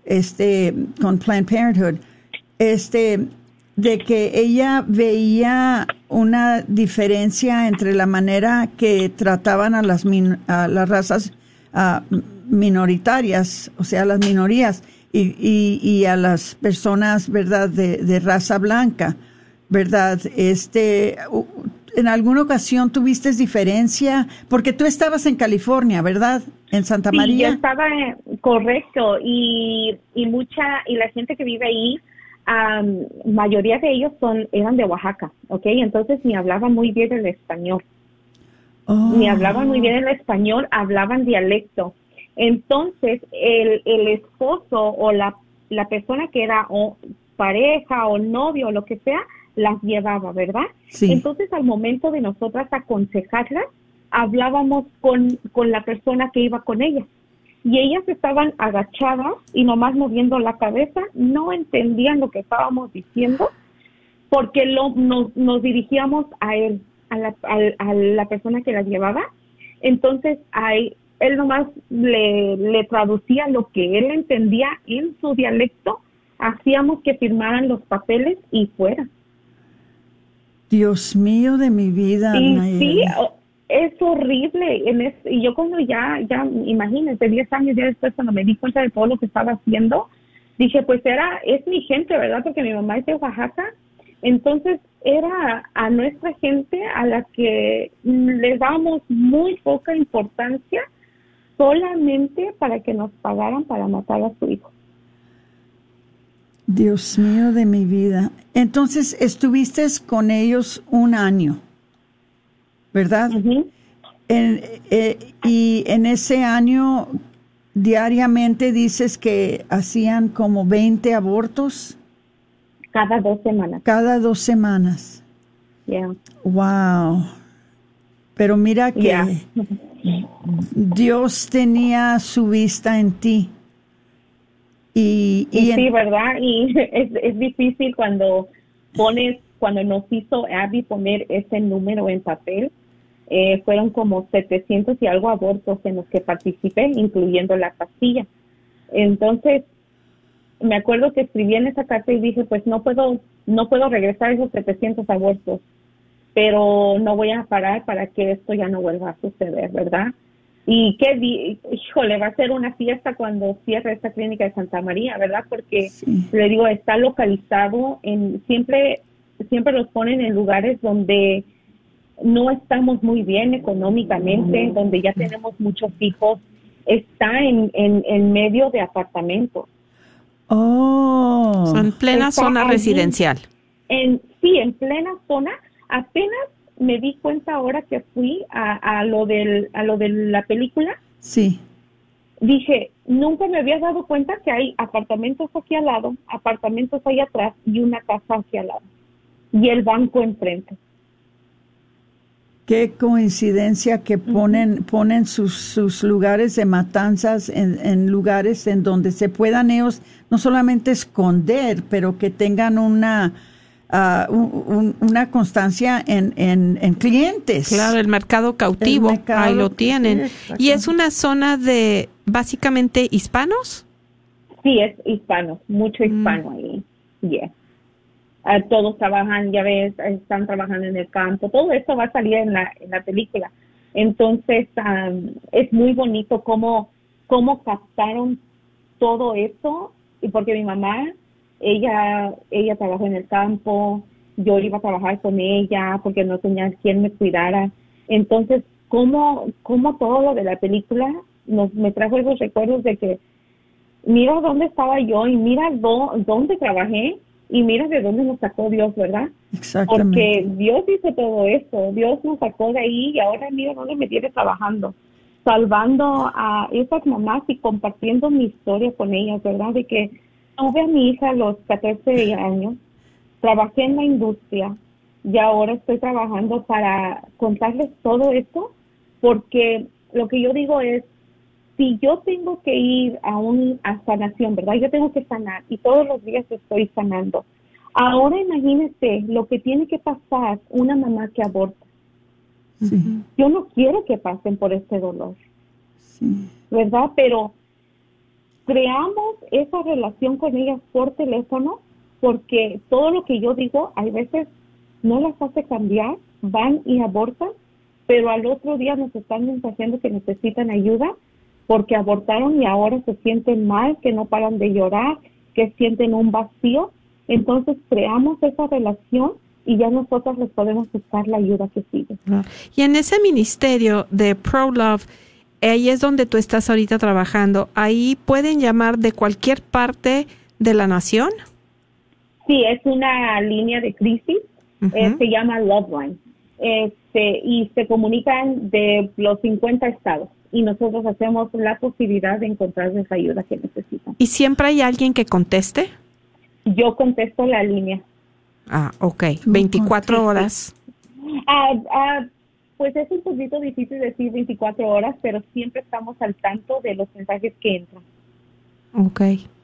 este, con Planned Parenthood. Este, de que ella veía una diferencia entre la manera que trataban a las, a las razas minoritarias, o sea, las minorías, y, y, a las personas, ¿verdad?, de, de, raza blanca, ¿verdad? Este, en alguna ocasión tuviste diferencia, porque tú estabas en California, ¿verdad? En Santa María. Yo estaba, correcto, y, y mucha, y la gente que vive ahí, mayoría de ellos son eran de Oaxaca, ¿ok? Entonces ni hablaban muy bien el español. Ni oh. hablaban muy bien el español, hablaban dialecto. Entonces el, el esposo o la, la persona que era o pareja o novio o lo que sea, las llevaba, ¿verdad? Entonces al momento de nosotras aconsejarlas, hablábamos con, con la persona que iba con ellas y ellas estaban agachadas y nomás moviendo la cabeza, no entendían lo que estábamos diciendo porque lo, nos, nos dirigíamos a él, a la, a, la persona que la llevaba. Entonces, ahí, él nomás le, le traducía lo que él entendía en su dialecto, hacíamos que firmaran los papeles y fuera. Dios mío de mi vida. Y sí, es horrible. En y yo cuando ya, ya, imagínense, 10 años ya después, cuando me di cuenta de todo lo que estaba haciendo, dije, pues era, es mi gente, ¿verdad? Porque mi mamá es de Oaxaca. Entonces era a nuestra gente a la que les damos muy poca importancia solamente para que nos pagaran para matar a su hijo. Dios mío de mi vida. Entonces estuviste con ellos un año. ¿Verdad? Eh, y en ese año diariamente dices que hacían como 20 abortos. Cada dos semanas. Cada dos semanas. Yeah. Wow. Pero mira que Dios tenía su vista en ti. Y, sí, ¿verdad? Y es, es difícil cuando pones, cuando nos hizo Abby poner ese número en papel, eh, fueron como 700 y algo abortos en los que participé, incluyendo la pastilla. Entonces, me acuerdo que escribí en esa carta y dije, pues no puedo, no puedo regresar esos 700 abortos, pero no voy a parar para que esto ya no vuelva a suceder, ¿verdad? Y qué, híjole, va a ser una fiesta cuando cierre esta clínica de Santa María, ¿verdad? Porque le digo, está localizado en, siempre, siempre los ponen en lugares donde no estamos muy bien económicamente, donde ya tenemos muchos hijos, está en, en, medio de apartamentos. Oh. En plena zona residencial. En, sí, en plena zona. Apenas me di cuenta ahora que fui a, a, lo, del, a lo de la película. Sí. Dije, nunca me había dado cuenta que hay apartamentos aquí al lado, apartamentos ahí atrás y una casa aquí al lado. Y el banco enfrente. Qué coincidencia que ponen, ponen sus, sus lugares de matanzas en, lugares en donde se puedan ellos no solamente esconder, pero que tengan una, ah, una constancia en, en, clientes. Claro, el mercado cautivo, ahí lo tienen. ¿Y es una zona de básicamente hispanos? Sí, es hispano, mucho mm. hispano ahí. Yeah. Ah, todos trabajan, ya ves, están trabajando en el campo, todo esto va a salir en la, en la película. Entonces, es muy bonito cómo, cómo captaron todo eso, y porque mi mamá, ella, ella trabajó en el campo, yo iba a trabajar con ella porque no tenía quien me cuidara. Entonces, cómo, cómo todo lo de la película nos, me trajo esos recuerdos de que mira dónde estaba yo y mira dónde trabajé y mira de dónde nos sacó Dios, ¿verdad? Exactamente. Porque Dios hizo todo eso, Dios nos sacó de ahí y ahora mira dónde me tiene trabajando, salvando a esas mamás y compartiendo mi historia con ellas, ¿verdad? De que tuve a mi hija a los 14 años, trabajé en la industria, y ahora estoy trabajando para contarles todo esto porque lo que yo digo es, si yo tengo que ir a un a sanación, ¿verdad? Yo tengo que sanar y todos los días estoy sanando. Ahora imagínese lo que tiene que pasar una mamá que aborta. Yo no quiero que pasen por este dolor, ¿verdad? Pero creamos esa relación con ellas por teléfono porque todo lo que yo digo, hay veces no las hace cambiar, van y abortan, pero al otro día nos están mensajeando que necesitan ayuda porque abortaron y ahora se sienten mal, que no paran de llorar, que sienten un vacío. Entonces creamos esa relación y ya nosotros les podemos buscar la ayuda que sigue. Y en ese ministerio de Pro Love, ahí es donde tú estás ahorita trabajando. Ahí pueden llamar de cualquier parte de la nación. Sí, es una línea de crisis eh, se llama Loveline. Este, y se comunican de los 50 estados y nosotros hacemos la posibilidad de encontrar esa ayuda que necesitan. ¿Y siempre hay alguien que conteste? Yo contesto la línea. Ah, ok. 24 horas. Ah, ah, pues es un poquito difícil decir 24 horas, pero siempre estamos al tanto de los mensajes que entran. Ok.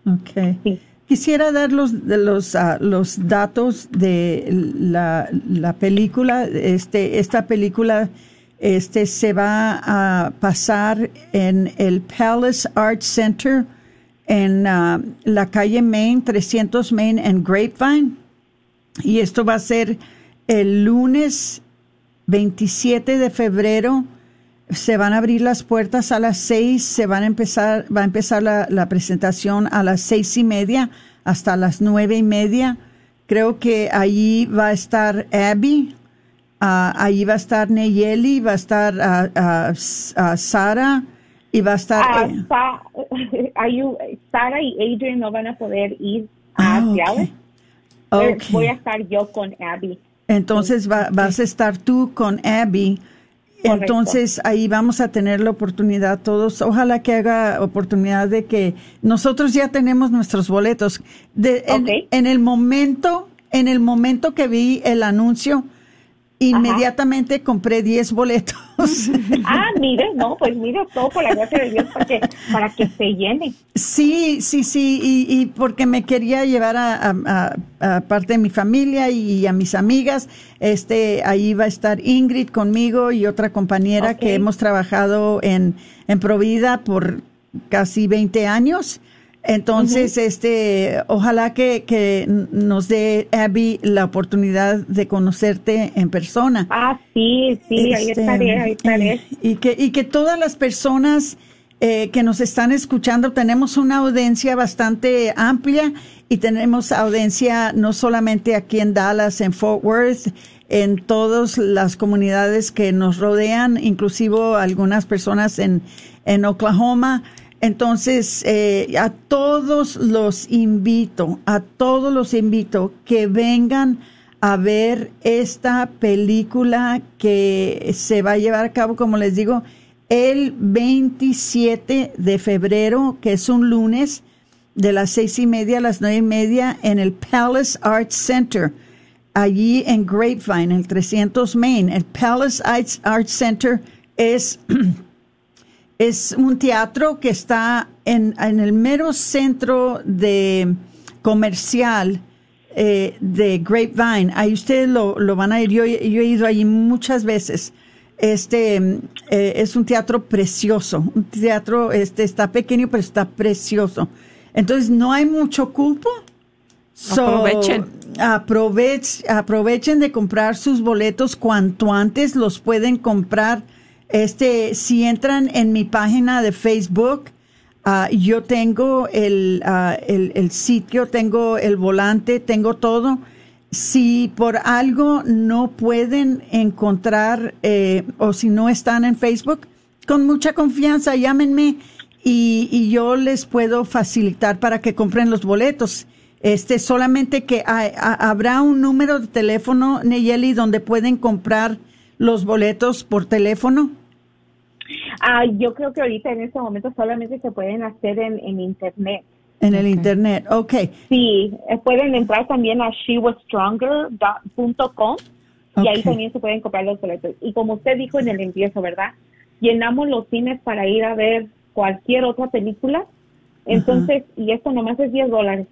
Ok. Sí. Quisiera dar los, los, ah, los datos de la, la, película. Este, esta película este, se va a pasar en el Palace Art Center en ah, la calle Main, 300 Main en Grapevine. Y esto va a ser el lunes 27 de febrero. Se van a abrir las puertas a las seis, se van a empezar, va a empezar la, la presentación a las seis y media hasta las nueve y media. Creo que allí va a estar Abby, uh, allí va a estar Neyeli, va a estar uh, uh, Sara y va a estar... Eh, Sara y Adrian no van a poder ir a ah, okay. Voy a estar yo con Abby. Entonces va, vas a estar tú con Abby entonces ahí vamos a tener la oportunidad todos. Ojalá que haga oportunidad de que nosotros ya tenemos nuestros boletos. De, en, el momento, en el momento que vi el anuncio, Inmediatamente compré 10 boletos. ah, mire, no, pues mire, todo por la gracia de Dios porque, para que se llene. Sí, sí, sí, y, porque me quería llevar a, parte de mi familia y a mis amigas. Este, ahí va a estar Ingrid conmigo y otra compañera que hemos trabajado en, en Provida por casi 20 años. Entonces, este, ojalá que, que, nos dé Abby la oportunidad de conocerte en persona. Ah, sí, sí, ahí este, estaré, ahí estaré. Y, que, y que todas las personas eh, que nos están escuchando, tenemos una audiencia bastante amplia y tenemos audiencia no solamente aquí en Dallas, en Fort Worth, en todas las comunidades que nos rodean, inclusive algunas personas en, en Oklahoma. Entonces, eh, a todos los invito, a todos los invito que vengan a ver esta película que se va a llevar a cabo, como les digo, el 27 de febrero, que es un lunes, de las seis y media a las nueve y media, en el Palace Arts Center, allí en Grapevine, el 300 Main. El Palace Arts Center es es un teatro que está en, el mero centro de comercial eh, de Grapevine. Ahí ustedes lo, van a ir. Yo, he ido allí muchas veces. Este eh, es un teatro precioso. Un teatro este está pequeño, pero está precioso. Entonces no hay mucho cupo. aprovechen. aprovechen de comprar sus boletos cuanto antes los pueden comprar este, si entran en mi página de Facebook, ah, yo tengo el, el, sitio, tengo el volante, tengo todo. Si por algo no pueden encontrar eh, o si no están en Facebook, con mucha confianza llámenme y, y, yo les puedo facilitar para que compren los boletos. Este, solamente que habrá un número de teléfono, Neyeli, donde pueden comprar los boletos por teléfono? Ah, yo creo que ahorita en este momento solamente se pueden hacer en, en internet. En el internet, ok. Sí, eh, pueden entrar también a shewastronger.com Y ahí también se pueden comprar los boletos. Y como usted dijo en el empiezo, ¿verdad? Llenamos los cines para ir a ver cualquier otra película. Entonces, y esto nomás es 10 dólares.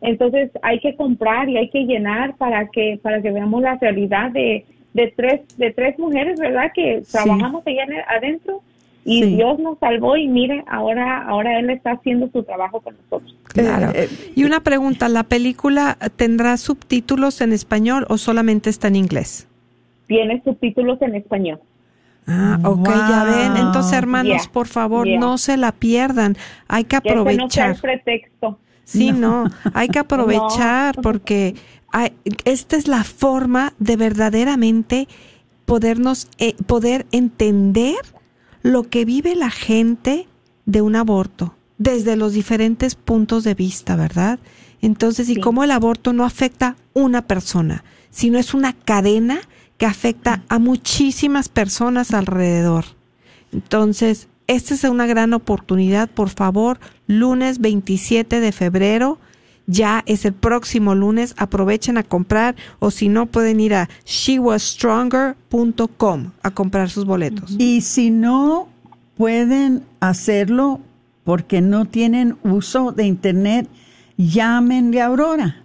Entonces hay que comprar y hay que llenar para que para que veamos la realidad de, de tres de tres mujeres, ¿verdad? Que trabajamos allá adentro y Dios nos salvó y mire, ahora ahora él está haciendo su trabajo con nosotros. Claro. Eh, eh, y una pregunta, ¿la película tendrá subtítulos en español o solamente está en inglés? Tiene subtítulos en español. Ah, ok, ya ven. Entonces, hermanos, por favor, no se la pierdan. Hay que aprovechar. no pretexto. Sí, no, hay que aprovechar porque esta es la forma de verdaderamente podernos, eh, poder entender lo que vive la gente de un aborto desde los diferentes puntos de vista, ¿verdad? Entonces, y cómo el aborto no afecta una persona, sino es una cadena que afecta a muchísimas personas alrededor. Entonces, esta es una gran oportunidad, por favor, lunes 27 de febrero, ya es el próximo lunes, aprovechen a comprar o si no pueden ir a shewastronger.com a comprar sus boletos. Y si no pueden hacerlo porque no tienen uso de internet, llámenle a Aurora.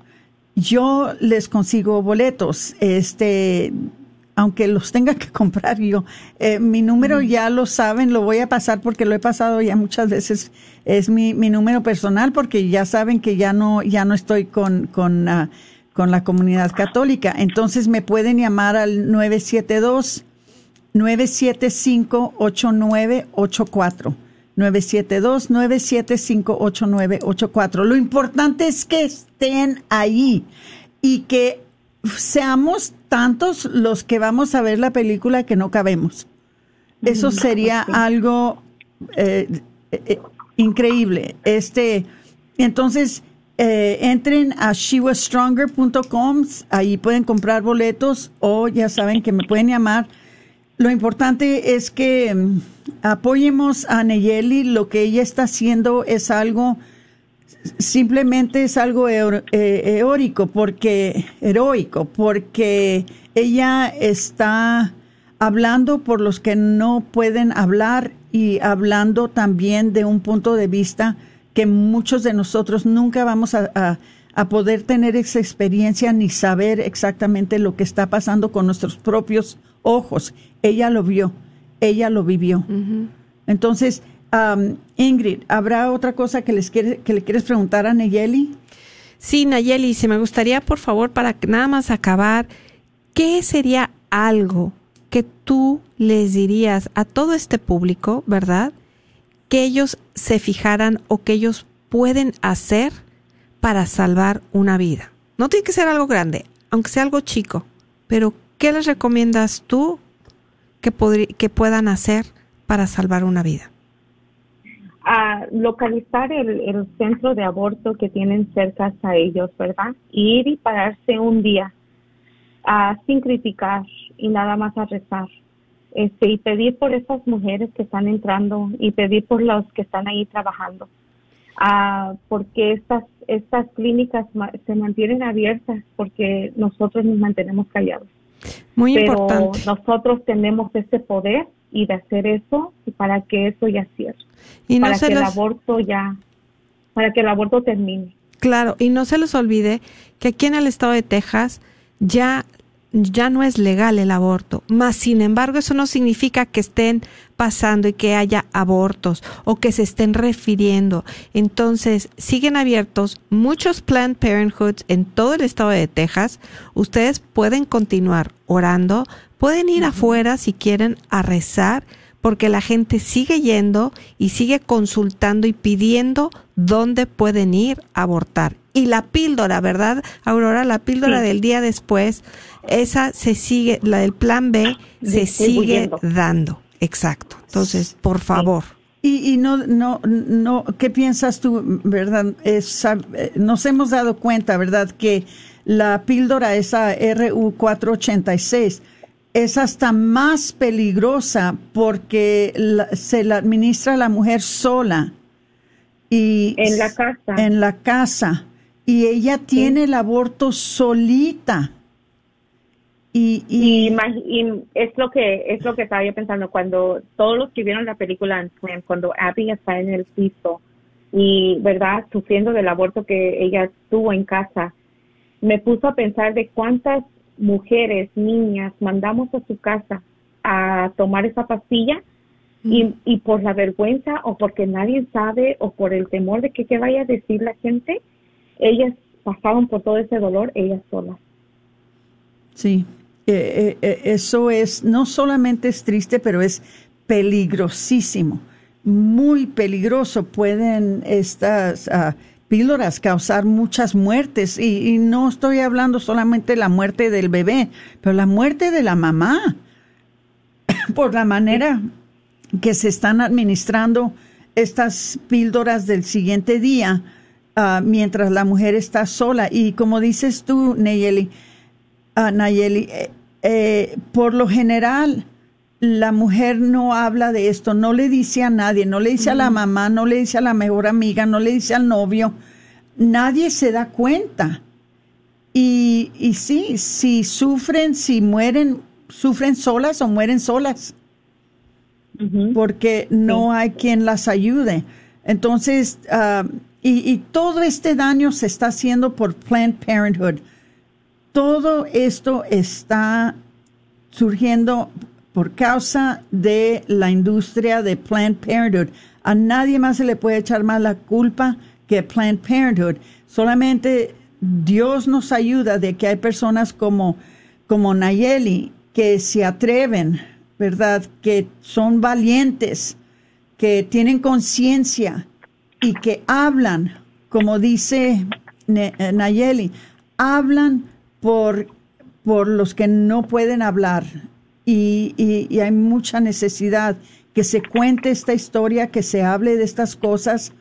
Yo les consigo boletos. Este, aunque los tenga que comprar yo. Eh, mi número ya lo saben, lo voy a pasar porque lo he pasado ya muchas veces. Es mi, mi número personal porque ya saben que ya no, ya no estoy con, con, uh, con la comunidad católica. Entonces me pueden llamar al 972 975 8984. 972-975-8984. Lo importante es que estén ahí y que seamos tantos los que vamos a ver la película que no cabemos. Eso sería algo eh, eh, increíble. Este, entonces, eh, entren a shewastronger.com, ahí pueden comprar boletos o ya saben que me pueden llamar. Lo importante es que mm, apoyemos a Neyeli, lo que ella está haciendo es algo simplemente es algo heroico eh, porque heroico porque ella está hablando por los que no pueden hablar y hablando también de un punto de vista que muchos de nosotros nunca vamos a, poder tener esa experiencia ni saber exactamente lo que está pasando con nuestros propios ojos. Ella lo vio, ella lo vivió. Entonces, Ingrid, ¿habrá otra cosa que, les quiere, que le quieres preguntar a Nayeli? Sí, Nayeli, si me gustaría, por favor, para nada más acabar, ¿qué sería algo que tú les dirías a todo este público, verdad? Que ellos se fijaran o que ellos pueden hacer para salvar una vida. No tiene que ser algo grande, aunque sea algo chico, pero ¿qué les recomiendas tú que, que puedan hacer para salvar una vida? A localizar el, centro de aborto que tienen cerca a ellos, ¿verdad? ir y pararse un día sin criticar y nada más a rezar. Este, y pedir por estas mujeres que están entrando y pedir por los que están ahí trabajando. porque estas, estas clínicas se mantienen abiertas porque nosotros nos mantenemos callados. Muy Pero importante. nosotros tenemos ese poder y de hacer eso para que eso ya cierre. Y para que el aborto ya, para que el aborto termine. Claro, y no se les olvide que aquí en el estado de Texas ya ya no es legal el aborto. Más sin embargo, eso no significa que estén pasando y que haya abortos o que se estén refiriendo. Entonces, siguen abiertos muchos Planned Parenthoods en todo el estado de Texas. Ustedes pueden continuar orando, pueden ir afuera si quieren a rezar porque la gente sigue yendo y sigue consultando y pidiendo dónde pueden ir a abortar. Y la píldora, ¿verdad, Aurora? La píldora del día después, esa se sigue, la del plan B, se sigue dando. Exacto. Entonces, por favor. Y, y, no, no, no, ¿qué piensas tú, verdad? Es, eh, nos hemos dado cuenta, ¿verdad? Que la píldora, esa RU486, es hasta más peligrosa porque se la administra la mujer sola y en la casa. en la casa. Y ella tiene el aborto solita. Y, y, es lo que es lo que estaba yo pensando. Cuando todos los que vieron la película cuando Abby está en el piso y verdad sufriendo del aborto que ella tuvo en casa. Me puso a pensar de cuántas mujeres niñas mandamos a su casa a tomar esa pastilla y, y por la vergüenza o porque nadie sabe o por el temor de que qué vaya a decir la gente ellas pasaban por todo ese dolor ellas solas. Sí. Eh, eh, eso es, no solamente es triste, pero es peligrosísimo, muy peligroso. Pueden estas uh, píldoras causar muchas muertes y, y, no estoy hablando solamente de la muerte del bebé, pero la muerte de la mamá por la manera que se están administrando estas píldoras del siguiente día uh, mientras la mujer está sola. Y como dices tú, Nayeli, uh, Nayeli, eh, eh, por lo general, la mujer no habla de esto, no le dice a nadie, no le dice a la mamá, no le dice a la mejor amiga, no le dice al novio. Nadie se da cuenta. Y, y sí, si sufren, si mueren, sufren solas o mueren solas. Porque no hay quien las ayude. Entonces, ah, y, y todo este daño se está haciendo por Planned Parenthood todo esto está surgiendo por causa de la industria de Planned Parenthood. A nadie más se le puede echar más la culpa que Planned Parenthood. Solamente Dios nos ayuda de que hay personas como, como Nayeli que se atreven, ¿verdad? Que son valientes, que tienen conciencia y que hablan, como dice eh, Nayeli, hablan por, por los que no pueden hablar y, y, hay mucha necesidad que se cuente esta historia, que se hable de estas cosas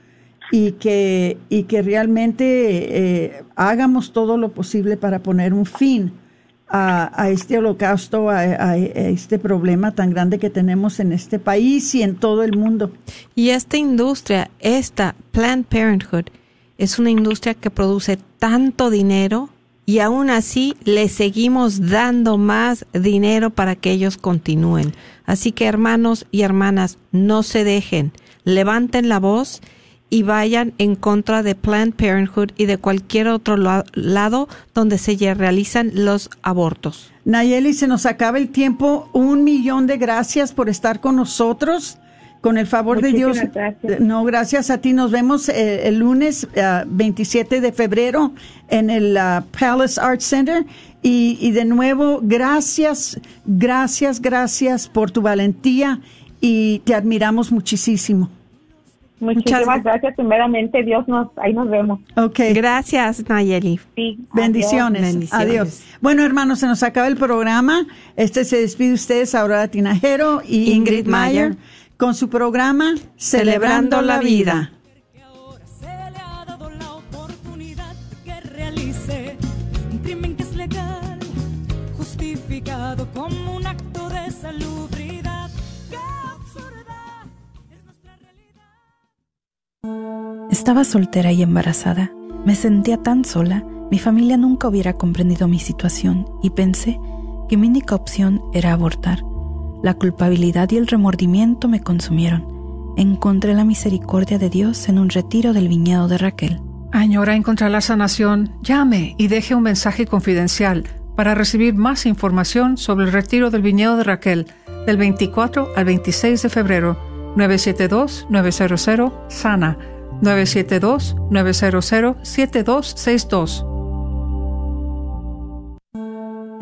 y que, y que realmente eh, hagamos todo lo posible para poner un fin a, a este holocausto, a, a, este problema tan grande que tenemos en este país y en todo el mundo. Y esta industria, esta Planned Parenthood, es una industria que produce tanto dinero y aún así le seguimos dando más dinero para que ellos continúen. Así que hermanos y hermanas, no se dejen, levanten la voz y vayan en contra de Planned Parenthood y de cualquier otro lado donde se realizan los abortos. Nayeli, se nos acaba el tiempo. Un millón de gracias por estar con nosotros. Con el favor de Dios. No, gracias a ti. Nos vemos eh, el lunes 27 eh, de febrero en el uh, Palace Arts Center. Y, y, de nuevo, gracias, gracias, gracias por tu valentía y te admiramos muchísimo. Muchísimas gracias. Primeramente, Dios nos, ahí nos vemos. Ok. Gracias, Nayeli. Sí, Bendiciones. Bendiciones. Adiós. Bueno, hermanos, se nos acaba el programa. Este se despide ustedes, Aurora Tinajero y Ingrid, Mayer con su programa Celebrando la Vida. Como un acto de salubridad. ¡Qué absurda es nuestra realidad! Estaba soltera y embarazada. Me sentía tan sola, mi familia nunca hubiera comprendido mi situación y pensé que mi única opción era abortar la culpabilidad y el remordimiento me consumieron. Encontré la misericordia de Dios en un retiro del viñedo de Raquel. Añora encontrar la sanación. Llame y deje un mensaje confidencial para recibir más información sobre el retiro del viñedo de Raquel del 24 al 26 de febrero. 972-900 Sana. 972-900-7262.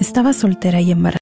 Estaba soltera y embarazada.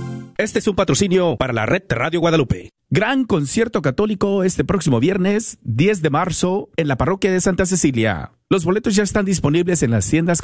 Este es un patrocinio para la red Radio Guadalupe. Gran concierto católico este próximo viernes 10 de marzo en la parroquia de Santa Cecilia. Los boletos ya están disponibles en las tiendas